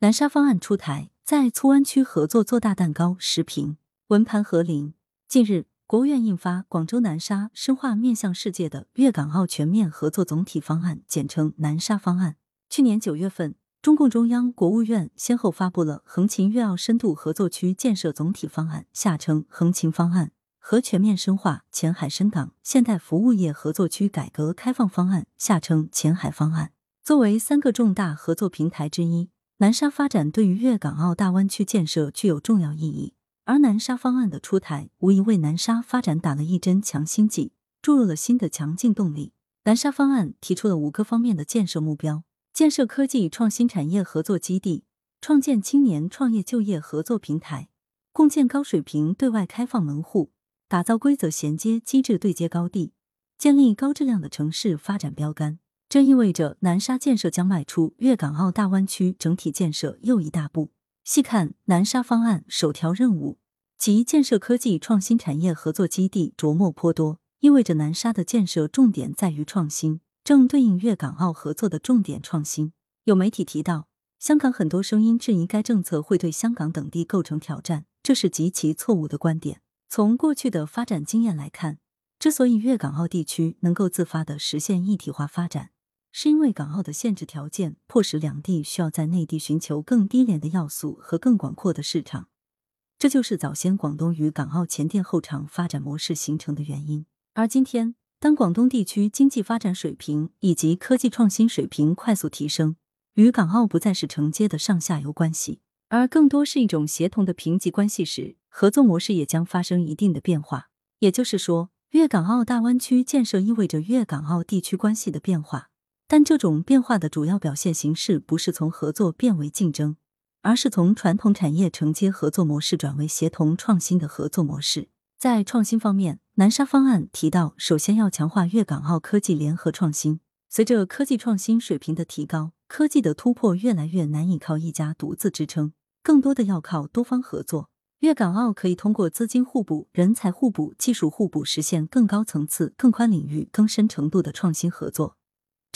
南沙方案出台，在粗湾区合作做大蛋糕时评。文盘何林。近日，国务院印发《广州南沙深化面向世界的粤港澳全面合作总体方案》，简称南沙方案。去年九月份，中共中央、国务院先后发布了《横琴粤澳深度合作区建设总体方案》（下称横琴方案）和《全面深化前海深港现代服务业合作区改革开放方案》（下称前海方案）。作为三个重大合作平台之一，南沙发展对于粤港澳大湾区建设具有重要意义。而南沙方案的出台，无疑为南沙发展打了一针强心剂，注入了新的强劲动力。南沙方案提出了五个方面的建设目标：建设科技创新产业合作基地，创建青年创业就业合作平台，共建高水平对外开放门户，打造规则衔接机制对接高地，建立高质量的城市发展标杆。这意味着南沙建设将迈出粤港澳大湾区整体建设又一大步。细看南沙方案首条任务，即建设科技创新产业合作基地，着墨颇多，意味着南沙的建设重点在于创新，正对应粤港澳合作的重点创新。有媒体提到，香港很多声音质疑该政策会对香港等地构成挑战，这是极其错误的观点。从过去的发展经验来看，之所以粤港澳地区能够自发的实现一体化发展。是因为港澳的限制条件，迫使两地需要在内地寻求更低廉的要素和更广阔的市场，这就是早先广东与港澳前店后厂发展模式形成的原因。而今天，当广东地区经济发展水平以及科技创新水平快速提升，与港澳不再是承接的上下游关系，而更多是一种协同的平级关系时，合作模式也将发生一定的变化。也就是说，粤港澳大湾区建设意味着粤港澳地区关系的变化。但这种变化的主要表现形式不是从合作变为竞争，而是从传统产业承接合作模式转为协同创新的合作模式。在创新方面，南沙方案提到，首先要强化粤港澳科技联合创新。随着科技创新水平的提高，科技的突破越来越难以靠一家独自支撑，更多的要靠多方合作。粤港澳可以通过资金互补、人才互补、技术互补，实现更高层次、更宽领域、更深程度的创新合作。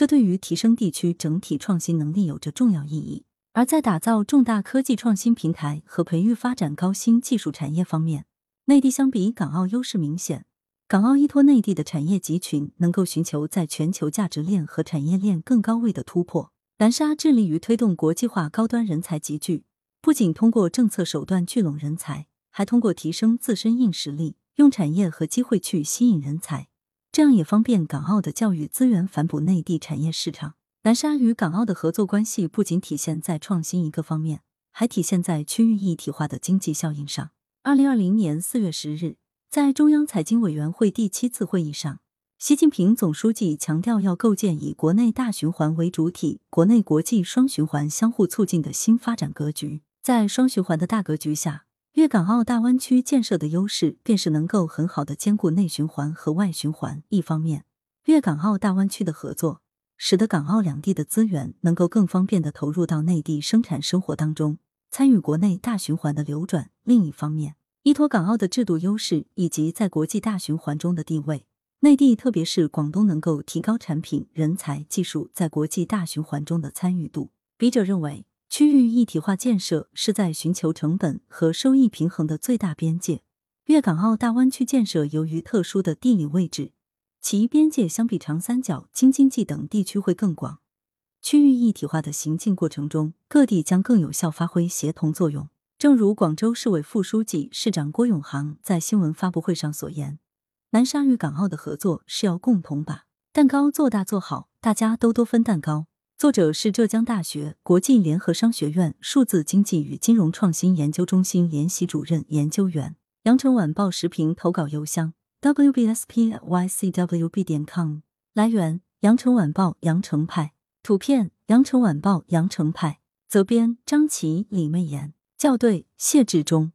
这对于提升地区整体创新能力有着重要意义。而在打造重大科技创新平台和培育发展高新技术产业方面，内地相比港澳优势明显。港澳依托内地的产业集群，能够寻求在全球价值链和产业链更高位的突破。南沙致力于推动国际化高端人才集聚，不仅通过政策手段聚拢人才，还通过提升自身硬实力，用产业和机会去吸引人才。这样也方便港澳的教育资源反哺内地产业市场。南沙与港澳的合作关系不仅体现在创新一个方面，还体现在区域一体化的经济效应上。二零二零年四月十日，在中央财经委员会第七次会议上，习近平总书记强调要构建以国内大循环为主体、国内国际双循环相互促进的新发展格局。在双循环的大格局下，粤港澳大湾区建设的优势，便是能够很好的兼顾内循环和外循环。一方面，粤港澳大湾区的合作，使得港澳两地的资源能够更方便的投入到内地生产生活当中，参与国内大循环的流转；另一方面，依托港澳的制度优势以及在国际大循环中的地位，内地特别是广东能够提高产品、人才、技术在国际大循环中的参与度。笔者认为。区域一体化建设是在寻求成本和收益平衡的最大边界。粤港澳大湾区建设由于特殊的地理位置，其边界相比长三角、京津冀等地区会更广。区域一体化的行进过程中，各地将更有效发挥协同作用。正如广州市委副书记、市长郭永航在新闻发布会上所言：“南沙与港澳的合作是要共同把蛋糕做大做好，大家都多分蛋糕。”作者是浙江大学国际联合商学院数字经济与金融创新研究中心联席主任研究员。羊城晚报时评投稿邮箱：wbspycwb 点 com。来源：羊城晚报羊城派。图片：羊城晚报羊城派。责编：张琪、李媚妍。校对：谢志忠。